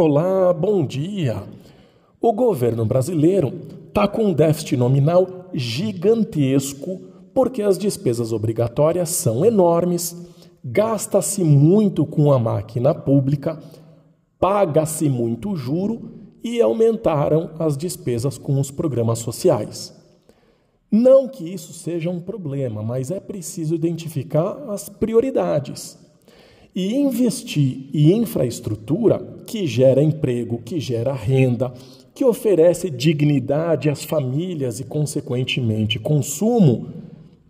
Olá, bom dia. O governo brasileiro está com um déficit nominal gigantesco porque as despesas obrigatórias são enormes, gasta-se muito com a máquina pública, paga-se muito juro e aumentaram as despesas com os programas sociais. Não que isso seja um problema, mas é preciso identificar as prioridades e investir em infraestrutura que gera emprego, que gera renda, que oferece dignidade às famílias e, consequentemente, consumo,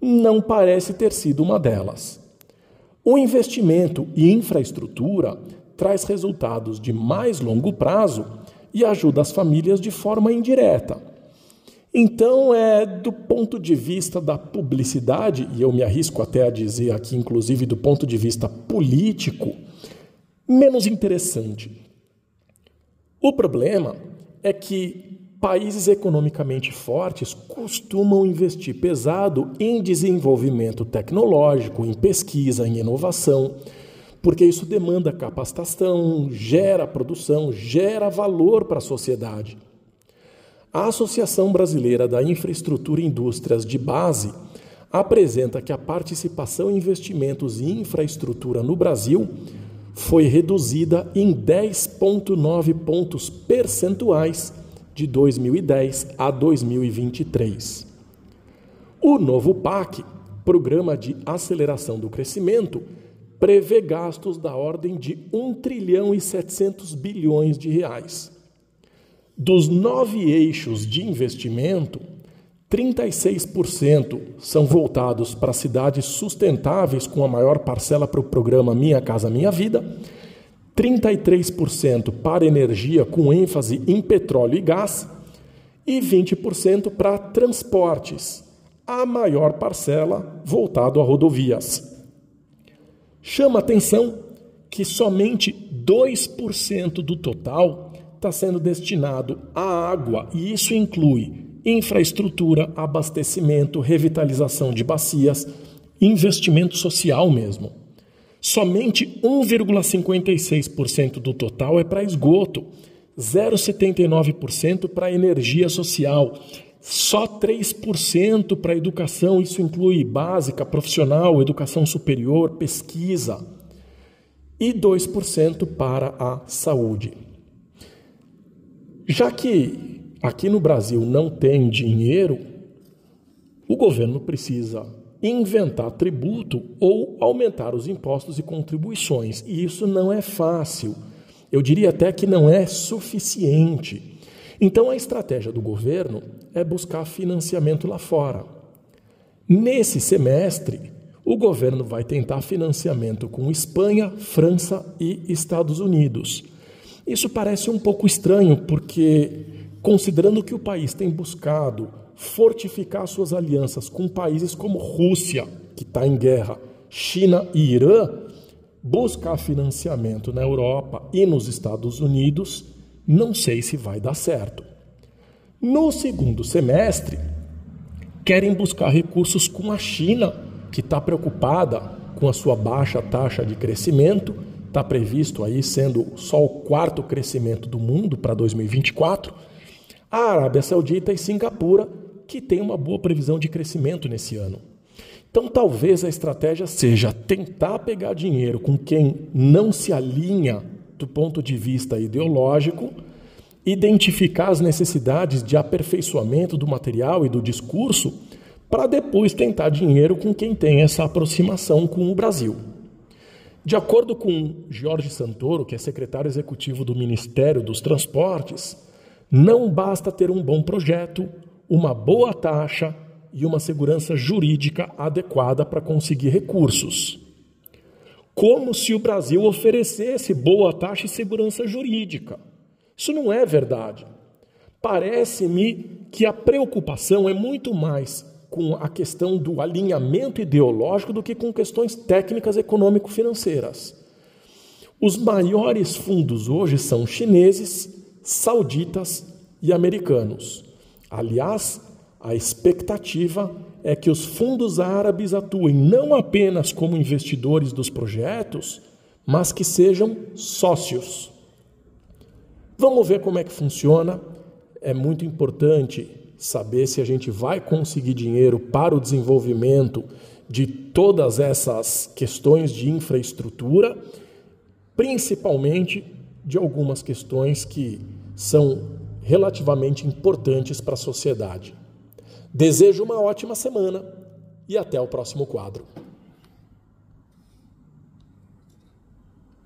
não parece ter sido uma delas. O investimento em infraestrutura traz resultados de mais longo prazo e ajuda as famílias de forma indireta então, é do ponto de vista da publicidade, e eu me arrisco até a dizer aqui, inclusive do ponto de vista político, menos interessante. O problema é que países economicamente fortes costumam investir pesado em desenvolvimento tecnológico, em pesquisa, em inovação, porque isso demanda capacitação, gera produção, gera valor para a sociedade. A Associação Brasileira da Infraestrutura e Indústrias de Base apresenta que a participação em investimentos em infraestrutura no Brasil foi reduzida em 10,9 pontos percentuais de 2010 a 2023. O novo PAC, Programa de Aceleração do Crescimento, prevê gastos da ordem de 1 trilhão e 700 bilhões de reais. Dos nove eixos de investimento, 36% são voltados para cidades sustentáveis, com a maior parcela para o programa Minha Casa Minha Vida, 33% para energia, com ênfase em petróleo e gás, e 20% para transportes, a maior parcela voltado a rodovias. Chama atenção que somente 2% do total está sendo destinado à água, e isso inclui infraestrutura, abastecimento, revitalização de bacias, investimento social mesmo. Somente 1,56% do total é para esgoto, 0,79% para energia social, só 3% para educação, isso inclui básica, profissional, educação superior, pesquisa, e 2% para a saúde. Já que aqui no Brasil não tem dinheiro, o governo precisa inventar tributo ou aumentar os impostos e contribuições. E isso não é fácil. Eu diria até que não é suficiente. Então a estratégia do governo é buscar financiamento lá fora. Nesse semestre, o governo vai tentar financiamento com Espanha, França e Estados Unidos. Isso parece um pouco estranho, porque, considerando que o país tem buscado fortificar suas alianças com países como Rússia, que está em guerra, China e Irã, buscar financiamento na Europa e nos Estados Unidos, não sei se vai dar certo. No segundo semestre, querem buscar recursos com a China, que está preocupada com a sua baixa taxa de crescimento está previsto aí sendo só o quarto crescimento do mundo para 2024, a Arábia Saudita e Singapura, que tem uma boa previsão de crescimento nesse ano. Então, talvez a estratégia seja tentar pegar dinheiro com quem não se alinha do ponto de vista ideológico, identificar as necessidades de aperfeiçoamento do material e do discurso, para depois tentar dinheiro com quem tem essa aproximação com o Brasil. De acordo com Jorge Santoro, que é secretário executivo do Ministério dos Transportes, não basta ter um bom projeto, uma boa taxa e uma segurança jurídica adequada para conseguir recursos. Como se o Brasil oferecesse boa taxa e segurança jurídica. Isso não é verdade. Parece-me que a preocupação é muito mais com a questão do alinhamento ideológico do que com questões técnicas econômico-financeiras. Os maiores fundos hoje são chineses, sauditas e americanos. Aliás, a expectativa é que os fundos árabes atuem não apenas como investidores dos projetos, mas que sejam sócios. Vamos ver como é que funciona. É muito importante saber se a gente vai conseguir dinheiro para o desenvolvimento de todas essas questões de infraestrutura, principalmente de algumas questões que são relativamente importantes para a sociedade. Desejo uma ótima semana e até o próximo quadro.